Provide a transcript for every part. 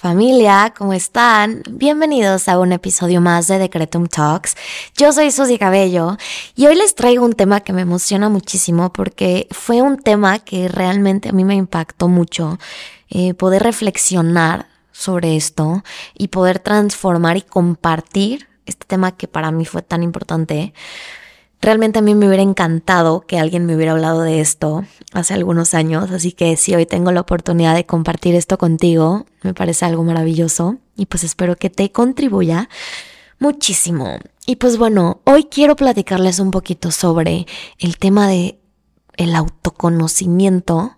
Familia, ¿cómo están? Bienvenidos a un episodio más de Decretum Talks. Yo soy Susy Cabello y hoy les traigo un tema que me emociona muchísimo porque fue un tema que realmente a mí me impactó mucho. Eh, poder reflexionar sobre esto y poder transformar y compartir este tema que para mí fue tan importante. Realmente a mí me hubiera encantado que alguien me hubiera hablado de esto hace algunos años, así que si hoy tengo la oportunidad de compartir esto contigo, me parece algo maravilloso y pues espero que te contribuya muchísimo. Y pues bueno, hoy quiero platicarles un poquito sobre el tema de el autoconocimiento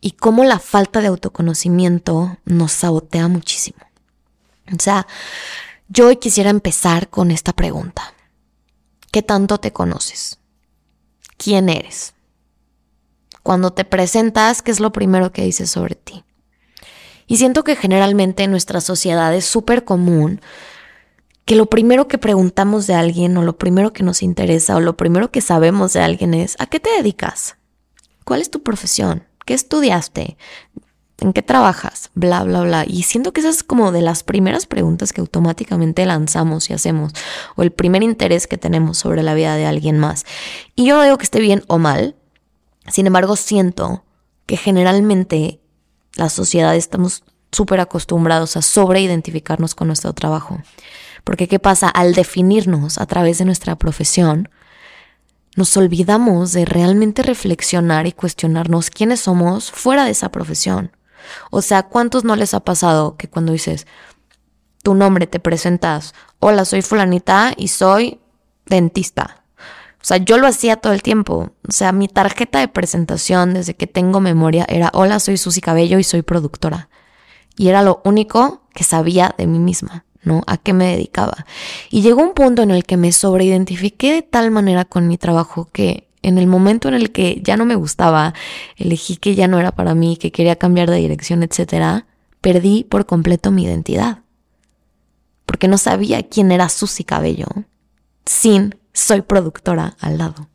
y cómo la falta de autoconocimiento nos sabotea muchísimo. O sea, yo hoy quisiera empezar con esta pregunta. ¿Qué tanto te conoces? ¿Quién eres? Cuando te presentas, ¿qué es lo primero que dices sobre ti? Y siento que generalmente en nuestra sociedad es súper común que lo primero que preguntamos de alguien o lo primero que nos interesa o lo primero que sabemos de alguien es ¿a qué te dedicas? ¿Cuál es tu profesión? ¿Qué estudiaste? ¿En qué trabajas? Bla, bla, bla. Y siento que esa es como de las primeras preguntas que automáticamente lanzamos y hacemos, o el primer interés que tenemos sobre la vida de alguien más. Y yo no digo que esté bien o mal, sin embargo siento que generalmente la sociedad estamos súper acostumbrados a sobreidentificarnos con nuestro trabajo. Porque ¿qué pasa? Al definirnos a través de nuestra profesión, nos olvidamos de realmente reflexionar y cuestionarnos quiénes somos fuera de esa profesión. O sea, ¿cuántos no les ha pasado que cuando dices tu nombre te presentas, hola, soy fulanita y soy dentista? O sea, yo lo hacía todo el tiempo. O sea, mi tarjeta de presentación desde que tengo memoria era, hola, soy Susy Cabello y soy productora. Y era lo único que sabía de mí misma, ¿no? A qué me dedicaba. Y llegó un punto en el que me sobreidentifiqué de tal manera con mi trabajo que en el momento en el que ya no me gustaba, elegí que ya no era para mí, que quería cambiar de dirección, etcétera, perdí por completo mi identidad. Porque no sabía quién era Susy Cabello sin soy productora al lado.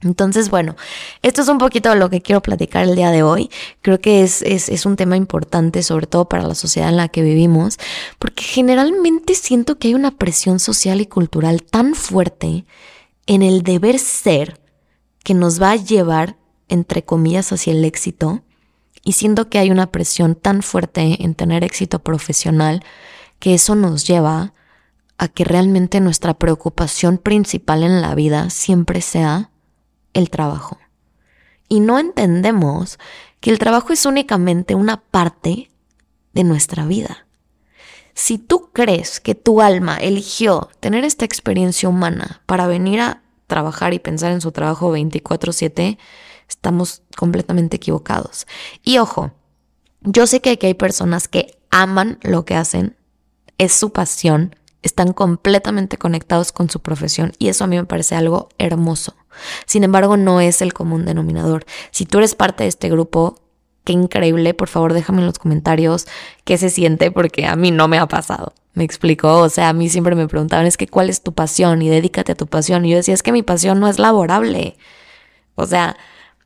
Entonces, bueno, esto es un poquito lo que quiero platicar el día de hoy. Creo que es, es, es, un tema importante, sobre todo para la sociedad en la que vivimos, porque generalmente siento que hay una presión social y cultural tan fuerte en el deber ser que nos va a llevar, entre comillas, hacia el éxito. Y siento que hay una presión tan fuerte en tener éxito profesional que eso nos lleva a que realmente nuestra preocupación principal en la vida siempre sea el trabajo. Y no entendemos que el trabajo es únicamente una parte de nuestra vida. Si tú crees que tu alma eligió tener esta experiencia humana para venir a trabajar y pensar en su trabajo 24/7, estamos completamente equivocados. Y ojo, yo sé que aquí hay personas que aman lo que hacen, es su pasión, están completamente conectados con su profesión y eso a mí me parece algo hermoso. Sin embargo, no es el común denominador. Si tú eres parte de este grupo, qué increíble, por favor déjame en los comentarios qué se siente porque a mí no me ha pasado. Me explicó, o sea, a mí siempre me preguntaban, es que cuál es tu pasión y dedícate a tu pasión. Y yo decía, es que mi pasión no es laborable. O sea,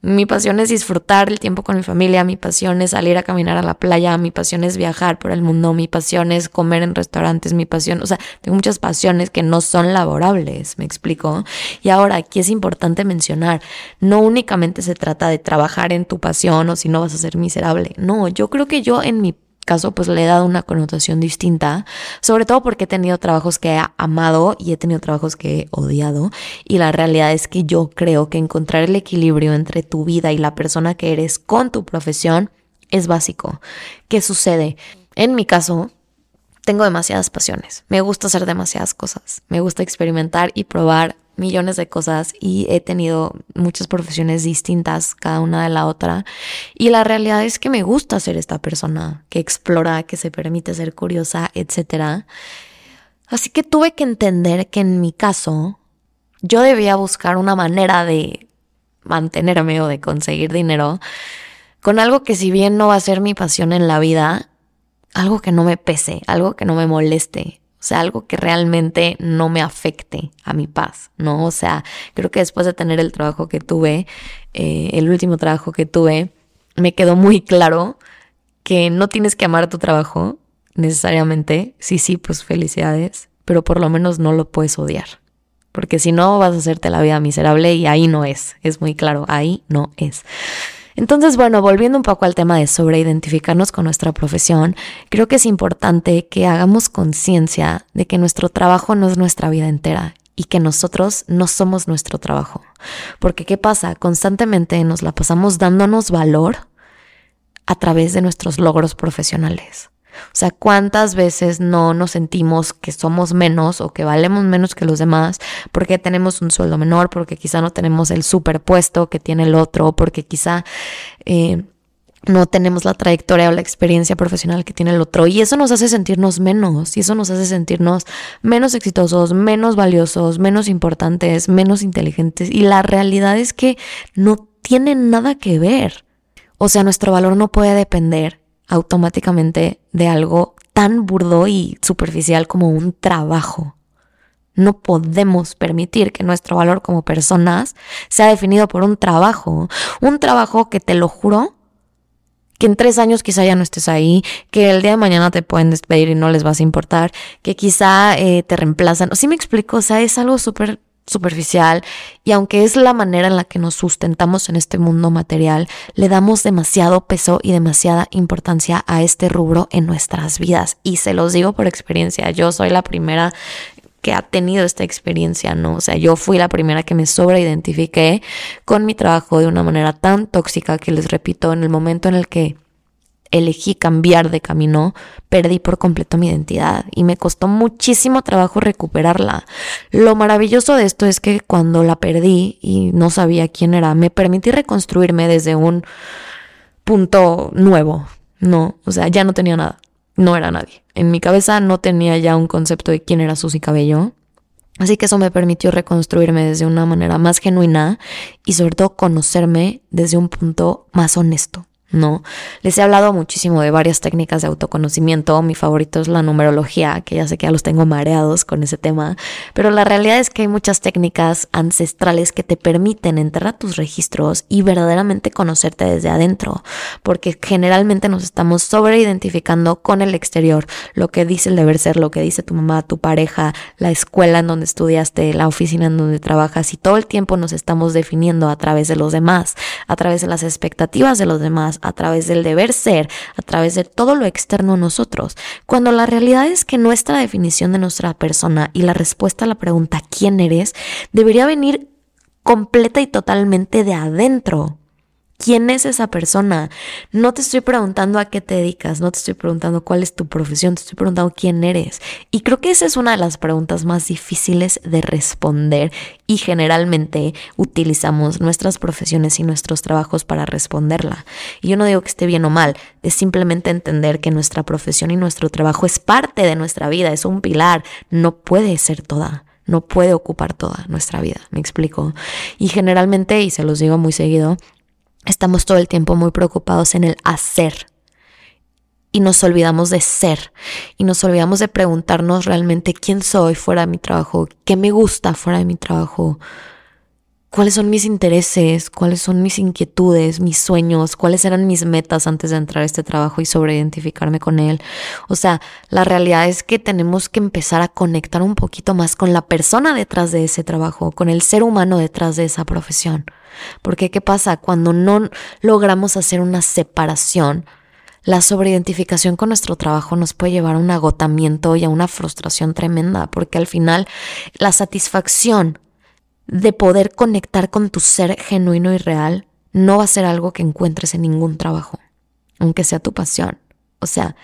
mi pasión es disfrutar el tiempo con mi familia, mi pasión es salir a caminar a la playa, mi pasión es viajar por el mundo, mi pasión es comer en restaurantes, mi pasión, o sea, tengo muchas pasiones que no son laborables, me explico. Y ahora aquí es importante mencionar, no únicamente se trata de trabajar en tu pasión o si no vas a ser miserable, no, yo creo que yo en mi caso pues le he dado una connotación distinta, sobre todo porque he tenido trabajos que he amado y he tenido trabajos que he odiado y la realidad es que yo creo que encontrar el equilibrio entre tu vida y la persona que eres con tu profesión es básico. ¿Qué sucede? en mi caso, tengo demasiadas pasiones. Me gusta hacer demasiadas cosas. Me gusta experimentar y probar millones de cosas y he tenido muchas profesiones distintas cada una de la otra y la realidad es que me gusta ser esta persona que explora, que se permite ser curiosa, etc. Así que tuve que entender que en mi caso yo debía buscar una manera de mantenerme o de conseguir dinero con algo que si bien no va a ser mi pasión en la vida, algo que no me pese, algo que no me moleste, o sea, algo que realmente no me afecte a mi paz, ¿no? O sea, creo que después de tener el trabajo que tuve, eh, el último trabajo que tuve, me quedó muy claro que no tienes que amar tu trabajo necesariamente. Sí, sí, pues felicidades, pero por lo menos no lo puedes odiar. Porque si no, vas a hacerte la vida miserable y ahí no es. Es muy claro, ahí no es. Entonces, bueno, volviendo un poco al tema de sobreidentificarnos con nuestra profesión, creo que es importante que hagamos conciencia de que nuestro trabajo no es nuestra vida entera y que nosotros no somos nuestro trabajo. Porque ¿qué pasa? Constantemente nos la pasamos dándonos valor a través de nuestros logros profesionales. O sea, ¿cuántas veces no nos sentimos que somos menos o que valemos menos que los demás porque tenemos un sueldo menor, porque quizá no tenemos el superpuesto que tiene el otro, porque quizá eh, no tenemos la trayectoria o la experiencia profesional que tiene el otro? Y eso nos hace sentirnos menos, y eso nos hace sentirnos menos exitosos, menos valiosos, menos importantes, menos inteligentes. Y la realidad es que no tiene nada que ver. O sea, nuestro valor no puede depender automáticamente de algo tan burdo y superficial como un trabajo. No podemos permitir que nuestro valor como personas sea definido por un trabajo. Un trabajo que te lo juro, que en tres años quizá ya no estés ahí, que el día de mañana te pueden despedir y no les vas a importar, que quizá eh, te reemplazan. ¿Sí me explico? O sea, es algo súper superficial y aunque es la manera en la que nos sustentamos en este mundo material, le damos demasiado peso y demasiada importancia a este rubro en nuestras vidas. Y se los digo por experiencia, yo soy la primera que ha tenido esta experiencia, ¿no? O sea, yo fui la primera que me sobreidentifiqué con mi trabajo de una manera tan tóxica que les repito, en el momento en el que elegí cambiar de camino, perdí por completo mi identidad y me costó muchísimo trabajo recuperarla. Lo maravilloso de esto es que cuando la perdí y no sabía quién era, me permití reconstruirme desde un punto nuevo. No, o sea, ya no tenía nada. No era nadie. En mi cabeza no tenía ya un concepto de quién era Susy Cabello. Así que eso me permitió reconstruirme desde una manera más genuina y sobre todo conocerme desde un punto más honesto. ¿No? Les he hablado muchísimo de varias técnicas de autoconocimiento. Mi favorito es la numerología, que ya sé que ya los tengo mareados con ese tema, pero la realidad es que hay muchas técnicas ancestrales que te permiten entrar a tus registros y verdaderamente conocerte desde adentro, porque generalmente nos estamos sobreidentificando con el exterior, lo que dice el deber ser, lo que dice tu mamá, tu pareja, la escuela en donde estudiaste, la oficina en donde trabajas y todo el tiempo nos estamos definiendo a través de los demás, a través de las expectativas de los demás, a través del deber ser, a través de todo lo externo a nosotros, cuando la realidad es que nuestra definición de nuestra persona y la respuesta a la pregunta ¿quién eres? debería venir completa y totalmente de adentro. ¿Quién es esa persona? No te estoy preguntando a qué te dedicas, no te estoy preguntando cuál es tu profesión, te estoy preguntando quién eres. Y creo que esa es una de las preguntas más difíciles de responder y generalmente utilizamos nuestras profesiones y nuestros trabajos para responderla. Y yo no digo que esté bien o mal, es simplemente entender que nuestra profesión y nuestro trabajo es parte de nuestra vida, es un pilar, no puede ser toda no puede ocupar toda nuestra vida, me explico. Y generalmente, y se los digo muy seguido, Estamos todo el tiempo muy preocupados en el hacer. Y nos olvidamos de ser. Y nos olvidamos de preguntarnos realmente quién soy fuera de mi trabajo, qué me gusta fuera de mi trabajo, cuáles son mis intereses, cuáles son mis inquietudes, mis sueños, cuáles eran mis metas antes de entrar a este trabajo y sobreidentificarme con él. O sea, la realidad es que tenemos que empezar a conectar un poquito más con la persona detrás de ese trabajo, con el ser humano detrás de esa profesión. Porque ¿qué pasa? Cuando no logramos hacer una separación, la sobreidentificación con nuestro trabajo nos puede llevar a un agotamiento y a una frustración tremenda, porque al final la satisfacción de poder conectar con tu ser genuino y real no va a ser algo que encuentres en ningún trabajo, aunque sea tu pasión. O sea,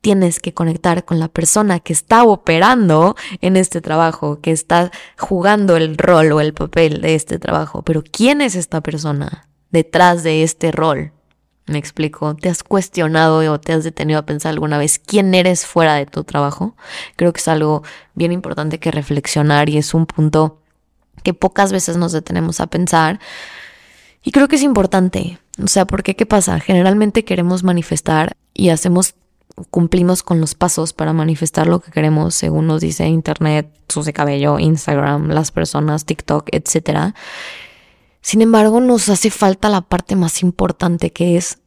tienes que conectar con la persona que está operando en este trabajo, que está jugando el rol o el papel de este trabajo. Pero ¿quién es esta persona detrás de este rol? ¿Me explico? ¿Te has cuestionado o te has detenido a pensar alguna vez quién eres fuera de tu trabajo? Creo que es algo bien importante que reflexionar y es un punto que pocas veces nos detenemos a pensar. Y creo que es importante. O sea, porque ¿qué pasa? Generalmente queremos manifestar y hacemos cumplimos con los pasos para manifestar lo que queremos, según nos dice Internet, sus de cabello, Instagram, las personas, TikTok, etc. Sin embargo, nos hace falta la parte más importante que es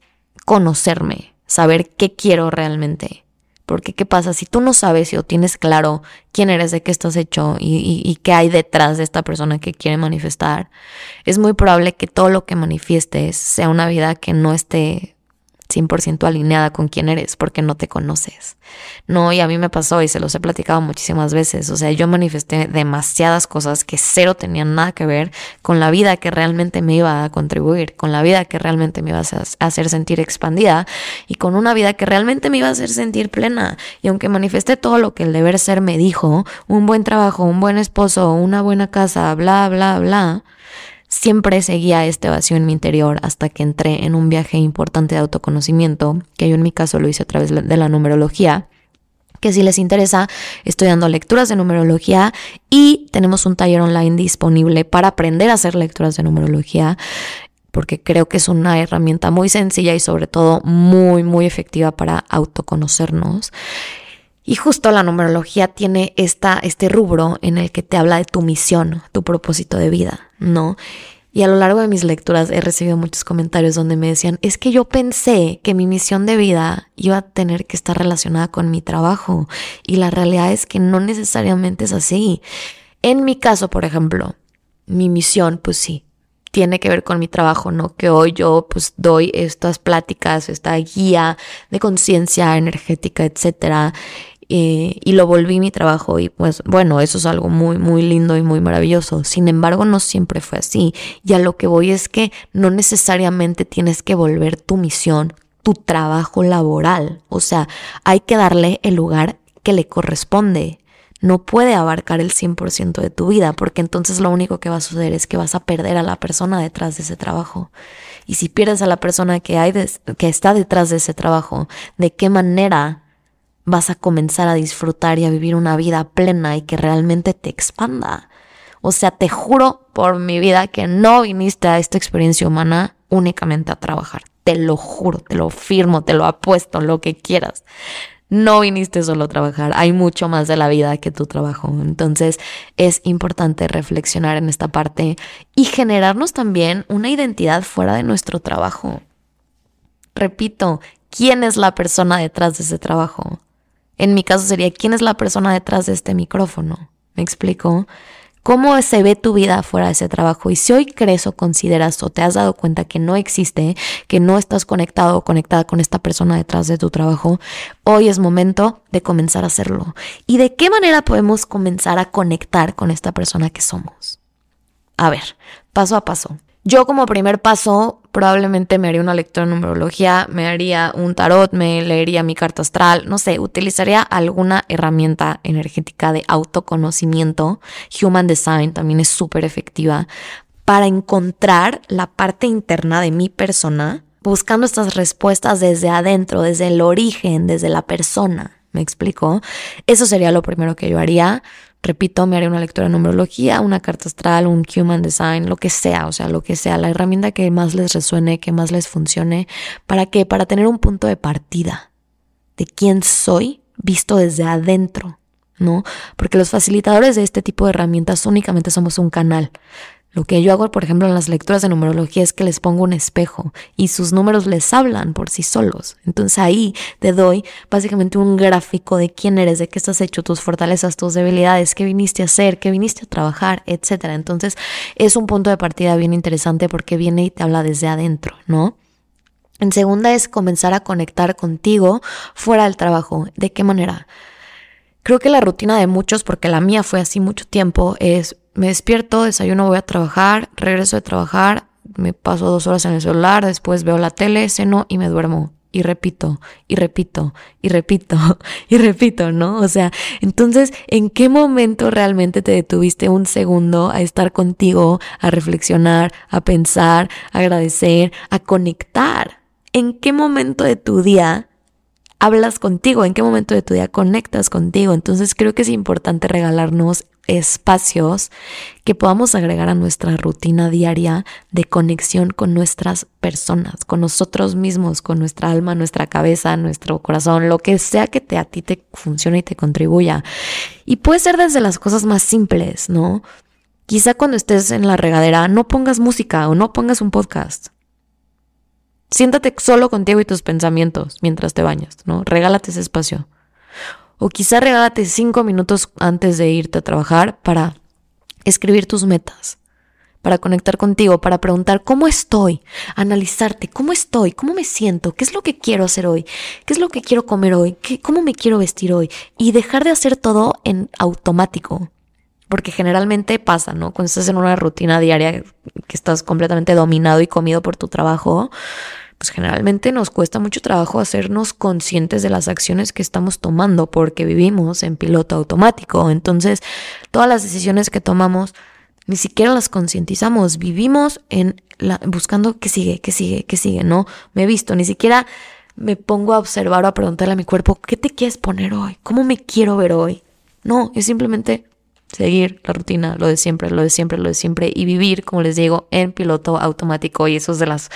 conocerme, saber qué quiero realmente. Porque qué pasa si tú no sabes o tienes claro quién eres, de qué estás hecho y, y, qué hay detrás de esta persona que quiere manifestar, es muy probable que todo lo que manifiestes sea una vida que no esté 100% alineada con quién eres porque no te conoces. No, y a mí me pasó y se los he platicado muchísimas veces. O sea, yo manifesté demasiadas cosas que cero tenían nada que ver con la vida que realmente me iba a contribuir, con la vida que realmente me iba a hacer sentir expandida y con una vida que realmente me iba a hacer sentir plena. Y aunque manifesté todo lo que el deber ser me dijo, un buen trabajo, un buen esposo, una buena casa, bla, bla, bla, Siempre seguía este vacío en mi interior hasta que entré en un viaje importante de autoconocimiento, que yo en mi caso lo hice a través de la numerología, que si les interesa, estoy dando lecturas de numerología y tenemos un taller online disponible para aprender a hacer lecturas de numerología porque creo que es una herramienta muy sencilla y sobre todo muy, muy efectiva para autoconocernos. Y justo la numerología tiene esta, este rubro en el que te habla de tu misión, tu propósito de vida, ¿no? Y a lo largo de mis lecturas he recibido muchos comentarios donde me decían, es que yo pensé que mi misión de vida iba a tener que estar relacionada con mi trabajo. Y la realidad es que no necesariamente es así. En mi caso, por ejemplo, mi misión, pues sí, tiene que ver con mi trabajo, ¿no? Que hoy yo pues doy estas pláticas, esta guía de conciencia energética, etcétera eh, y lo volví mi trabajo y pues bueno, eso es algo muy, muy lindo y muy maravilloso. Sin embargo, no siempre fue así. Y a lo que voy es que no necesariamente tienes que volver tu misión, tu trabajo laboral. O sea, hay que darle el lugar que le corresponde. No puede abarcar el 100% de tu vida, porque entonces lo único que va a suceder es que vas a perder a la persona detrás de ese trabajo. Y si pierdes a la persona que, hay que está detrás de ese trabajo, ¿de qué manera vas a comenzar a disfrutar y a vivir una vida plena y que realmente te expanda. O sea, te juro por mi vida que no viniste a esta experiencia humana únicamente a trabajar. Te lo juro, te lo firmo, te lo apuesto, lo que quieras. No viniste solo a trabajar, hay mucho más de la vida que tu trabajo. Entonces es importante reflexionar en esta parte y generarnos también una identidad fuera de nuestro trabajo. Repito, ¿quién es la persona detrás de ese trabajo? En mi caso sería, ¿quién es la persona detrás de este micrófono? ¿Me explico? ¿Cómo se ve tu vida fuera de ese trabajo? Y si hoy crees o consideras o te has dado cuenta que no existe, que no estás conectado o conectada con esta persona detrás de tu trabajo, hoy es momento de comenzar a hacerlo. ¿Y de qué manera podemos comenzar a conectar con esta persona que somos? A ver, paso a paso. Yo como primer paso probablemente me haría una lectura de numerología, me haría un tarot, me leería mi carta astral, no sé, utilizaría alguna herramienta energética de autoconocimiento. Human Design también es súper efectiva para encontrar la parte interna de mi persona, buscando estas respuestas desde adentro, desde el origen, desde la persona. ¿Me explico? Eso sería lo primero que yo haría. Repito, me haré una lectura de numerología, una carta astral, un human design, lo que sea, o sea, lo que sea, la herramienta que más les resuene, que más les funcione. ¿Para qué? Para tener un punto de partida de quién soy visto desde adentro, ¿no? Porque los facilitadores de este tipo de herramientas únicamente somos un canal. Lo que yo hago, por ejemplo, en las lecturas de numerología es que les pongo un espejo y sus números les hablan por sí solos. Entonces ahí te doy básicamente un gráfico de quién eres, de qué estás hecho, tus fortalezas, tus debilidades, qué viniste a hacer, qué viniste a trabajar, etc. Entonces es un punto de partida bien interesante porque viene y te habla desde adentro, ¿no? En segunda es comenzar a conectar contigo fuera del trabajo. ¿De qué manera? Creo que la rutina de muchos, porque la mía fue así mucho tiempo, es me despierto, desayuno, voy a trabajar, regreso de trabajar, me paso dos horas en el celular, después veo la tele, ceno y me duermo. y repito y repito y repito y repito, ¿no? O sea, entonces, ¿en qué momento realmente te detuviste un segundo a estar contigo, a reflexionar, a pensar, a agradecer, a conectar? ¿En qué momento de tu día hablas contigo? ¿En qué momento de tu día conectas contigo? Entonces creo que es importante regalarnos espacios que podamos agregar a nuestra rutina diaria de conexión con nuestras personas, con nosotros mismos, con nuestra alma, nuestra cabeza, nuestro corazón, lo que sea que te, a ti te funcione y te contribuya. Y puede ser desde las cosas más simples, ¿no? Quizá cuando estés en la regadera no pongas música o no pongas un podcast. Siéntate solo contigo y tus pensamientos mientras te bañas, ¿no? Regálate ese espacio. O quizá regálate cinco minutos antes de irte a trabajar para escribir tus metas, para conectar contigo, para preguntar cómo estoy, analizarte cómo estoy, cómo me siento, qué es lo que quiero hacer hoy, qué es lo que quiero comer hoy, ¿Qué, cómo me quiero vestir hoy y dejar de hacer todo en automático. Porque generalmente pasa, ¿no? Cuando estás en una rutina diaria que estás completamente dominado y comido por tu trabajo, pues generalmente nos cuesta mucho trabajo hacernos conscientes de las acciones que estamos tomando porque vivimos en piloto automático. Entonces, todas las decisiones que tomamos ni siquiera las concientizamos, vivimos en la, buscando qué sigue, qué sigue, qué sigue, no me he visto, ni siquiera me pongo a observar o a preguntarle a mi cuerpo, ¿qué te quieres poner hoy? ¿Cómo me quiero ver hoy? No, es simplemente seguir la rutina, lo de siempre, lo de siempre, lo de siempre y vivir, como les digo, en piloto automático y esos de los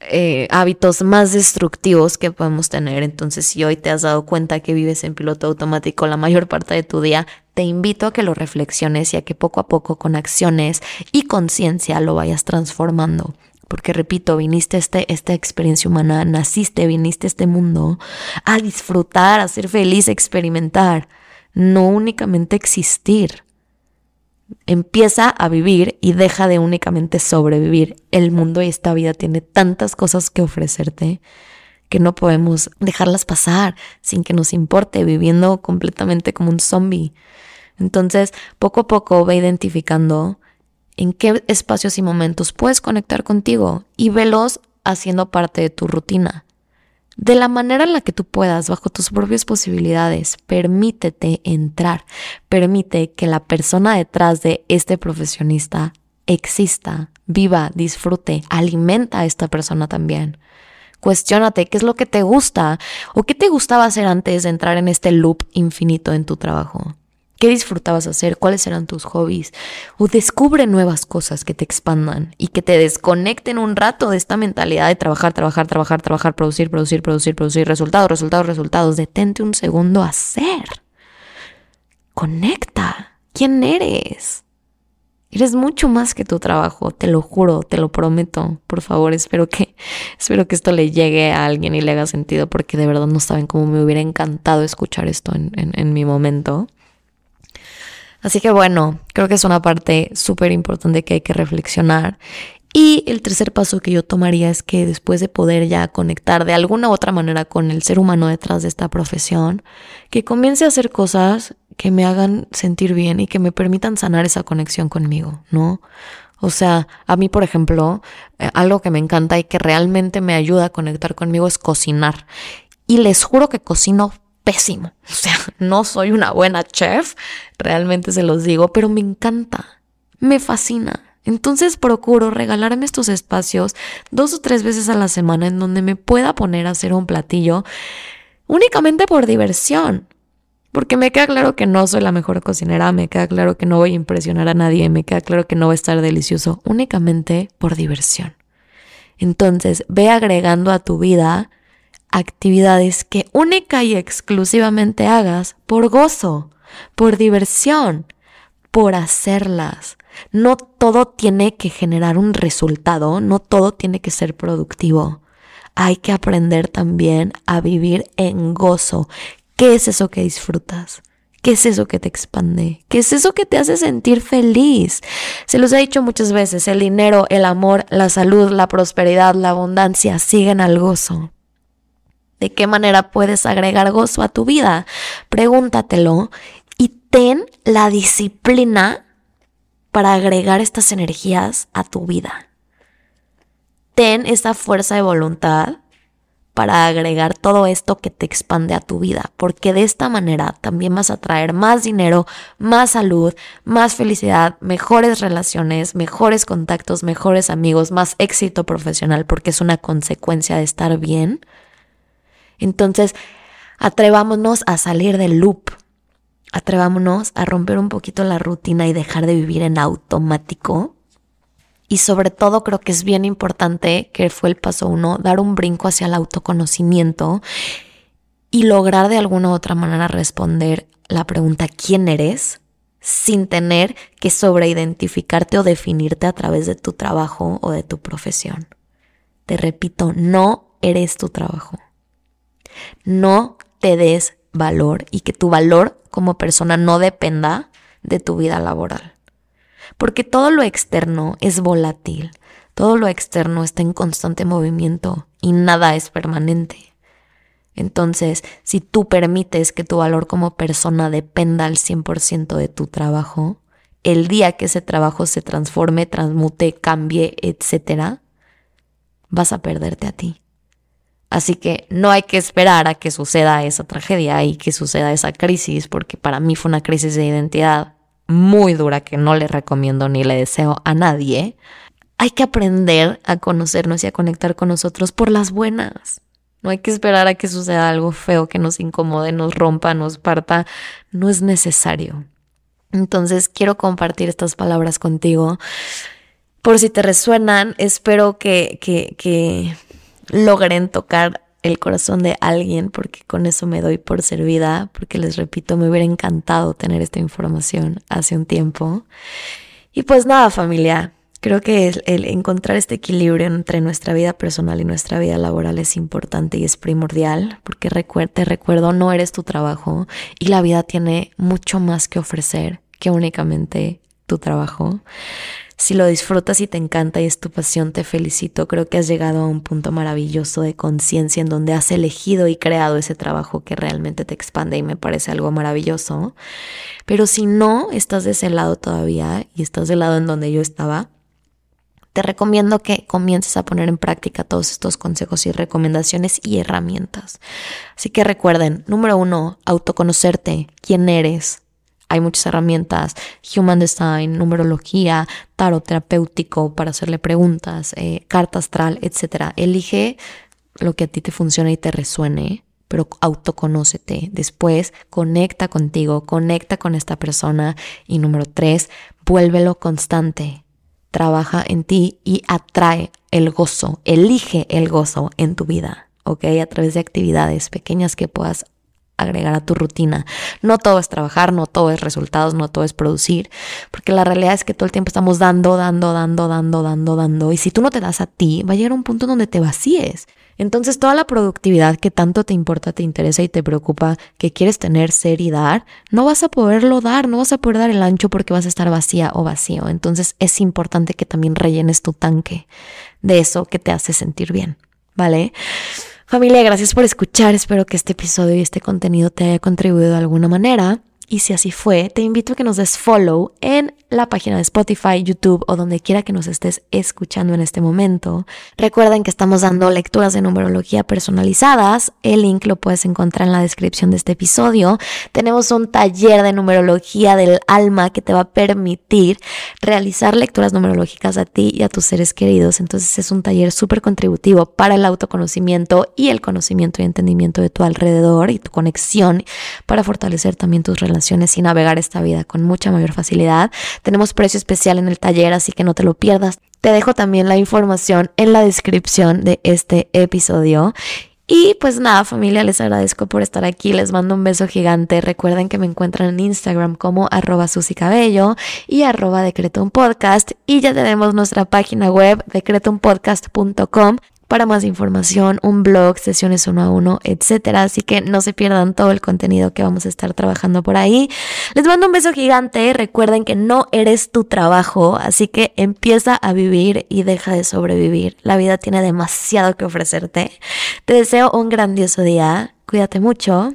eh, hábitos más destructivos que podemos tener. Entonces, si hoy te has dado cuenta que vives en piloto automático la mayor parte de tu día, te invito a que lo reflexiones y a que poco a poco con acciones y conciencia lo vayas transformando. Porque repito, viniste a este, esta experiencia humana, naciste, viniste a este mundo a disfrutar, a ser feliz, a experimentar, no únicamente existir. Empieza a vivir y deja de únicamente sobrevivir. El mundo y esta vida tiene tantas cosas que ofrecerte que no podemos dejarlas pasar sin que nos importe, viviendo completamente como un zombie. Entonces, poco a poco ve identificando en qué espacios y momentos puedes conectar contigo y velos haciendo parte de tu rutina de la manera en la que tú puedas, bajo tus propias posibilidades, permítete entrar, permite que la persona detrás de este profesionista exista, viva, disfrute, alimenta a esta persona también. Cuestiónate qué es lo que te gusta o qué te gustaba hacer antes de entrar en este loop infinito en tu trabajo. ¿Qué disfrutabas hacer? ¿Cuáles eran tus hobbies? O descubre nuevas cosas que te expandan y que te desconecten un rato de esta mentalidad de trabajar, trabajar, trabajar, trabajar, producir, producir, producir, producir, resultados, resultados, resultados. Detente un segundo a hacer. Conecta. ¿Quién eres? Eres mucho más que tu trabajo, te lo juro, te lo prometo. Por favor, espero que, espero que esto le llegue a alguien y le haga sentido, porque de verdad no saben cómo me hubiera encantado escuchar esto en mi momento. Así que bueno, creo que es una parte súper importante que hay que reflexionar. Y el tercer paso que yo tomaría es que después de poder ya conectar de alguna u otra manera con el ser humano detrás de esta profesión, que comience a hacer cosas que me hagan sentir bien y que me permitan sanar esa conexión conmigo, ¿no? O sea, a mí, por ejemplo, eh, algo que me encanta y que realmente me ayuda a conectar conmigo es cocinar. Y les juro que cocino pésimo. O sea, no soy una buena chef, realmente se los digo, pero me encanta, me fascina. Entonces procuro regalarme estos espacios dos o tres veces a la semana en donde me pueda poner a hacer un platillo únicamente por diversión. Porque me queda claro que no soy la mejor cocinera, me queda claro que no voy a impresionar a nadie, me queda claro que no va a estar delicioso, únicamente por diversión. Entonces, ve agregando a tu vida actividades que única y exclusivamente hagas por gozo, por diversión, por hacerlas. No todo tiene que generar un resultado, no todo tiene que ser productivo. Hay que aprender también a vivir en gozo. ¿Qué es eso que disfrutas? ¿Qué es eso que te expande? ¿Qué es eso que te hace sentir feliz? Se los he dicho muchas veces, el dinero, el amor, la salud, la prosperidad, la abundancia siguen al gozo de qué manera puedes agregar gozo a tu vida. Pregúntatelo y ten la disciplina para agregar estas energías a tu vida. Ten esa fuerza de voluntad para agregar todo esto que te expande a tu vida, porque de esta manera también vas a traer más dinero, más salud, más felicidad, mejores relaciones, mejores contactos, mejores amigos, más éxito profesional, porque es una consecuencia de estar bien. Entonces, atrevámonos a salir del loop, atrevámonos a romper un poquito la rutina y dejar de vivir en automático y sobre todo creo que es bien importante, que fue el paso uno, dar un brinco hacia el autoconocimiento y lograr de alguna u otra manera responder la pregunta ¿quién eres? sin tener que sobreidentificarte o definirte a través de tu trabajo o de tu profesión. Te repito, no eres tu trabajo. No te des valor y que tu valor como persona no dependa de tu vida laboral porque todo lo externo es volátil, todo lo externo está en constante movimiento y nada es permanente. Entonces, si tú permites que tu valor como persona dependa al 100% de tu trabajo, el día que ese trabajo se transforme, transmute, cambie, etc., vas a perderte a ti. Así que no hay que esperar a que suceda esa tragedia y que suceda esa crisis, porque para mí fue una crisis de identidad muy dura que no le recomiendo ni le deseo a nadie, hay que aprender a conocernos y a conectar con nosotros por las buenas. No hay que esperar a que suceda algo feo que nos incomode, nos rompa, nos parta. No es necesario. Entonces quiero compartir estas palabras contigo. Por si te resuenan, espero que, que, que logren tocar el corazón de alguien, porque con eso me doy por servida, porque les repito, me hubiera encantado tener esta información hace un tiempo. Y pues nada, familia, creo que el, encontrar este equilibrio entre nuestra vida personal y nuestra vida laboral es importante y es primordial, porque te recuerdo, no eres tu trabajo y la vida tiene mucho más que ofrecer que únicamente tu trabajo. Si lo disfrutas y te encanta y es tu pasión, te felicito. Creo que has llegado a un punto maravilloso de conciencia en donde has elegido y creado ese trabajo que realmente te expande y me parece algo maravilloso. Pero si no estás de ese lado todavía y estás del lado en donde yo estaba, te recomiendo que comiences a poner en práctica todos estos consejos y recomendaciones y herramientas. Así que recuerden, número uno, autoconocerte, quién eres, hay muchas herramientas, Human Design, numerología, tarot terapéutico para hacerle preguntas, eh, carta astral, etc. Elige lo que a ti te funcione y te resuene, pero autoconócete. Después, conecta contigo, conecta con esta persona. Y número tres, vuélvelo constante. Trabaja en ti y atrae el gozo, elige el gozo en tu vida, ¿ok? A través de actividades pequeñas que puedas agregar a tu rutina. No todo es trabajar, no todo es resultados, no todo es producir, porque la realidad es que todo el tiempo estamos dando, dando, dando, dando, dando, dando, y si tú no te das a ti, va a llegar un punto donde te vacíes. Entonces toda la productividad que tanto te importa, te interesa y te preocupa, que quieres tener, ser y dar, no vas a poderlo dar, no vas a poder dar el ancho porque vas a estar vacía o vacío. Entonces es importante que también rellenes tu tanque de eso que te hace sentir bien, ¿vale? Familia, gracias por escuchar. Espero que este episodio y este contenido te haya contribuido de alguna manera. Y si así fue, te invito a que nos des follow en la página de Spotify, YouTube o donde quiera que nos estés escuchando en este momento. Recuerden que estamos dando lecturas de numerología personalizadas. El link lo puedes encontrar en la descripción de este episodio. Tenemos un taller de numerología del alma que te va a permitir realizar lecturas numerológicas a ti y a tus seres queridos. Entonces es un taller súper contributivo para el autoconocimiento y el conocimiento y entendimiento de tu alrededor y tu conexión para fortalecer también tus relaciones y navegar esta vida con mucha mayor facilidad. Tenemos precio especial en el taller, así que no te lo pierdas. Te dejo también la información en la descripción de este episodio. Y pues nada, familia, les agradezco por estar aquí. Les mando un beso gigante. Recuerden que me encuentran en Instagram como arroba Cabello y arroba decreto podcast. Y ya tenemos nuestra página web decretounpodcast.com para más información, un blog, sesiones uno a uno, etcétera. Así que no se pierdan todo el contenido que vamos a estar trabajando por ahí. Les mando un beso gigante. Recuerden que no eres tu trabajo, así que empieza a vivir y deja de sobrevivir. La vida tiene demasiado que ofrecerte. Te deseo un grandioso día. Cuídate mucho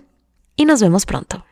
y nos vemos pronto.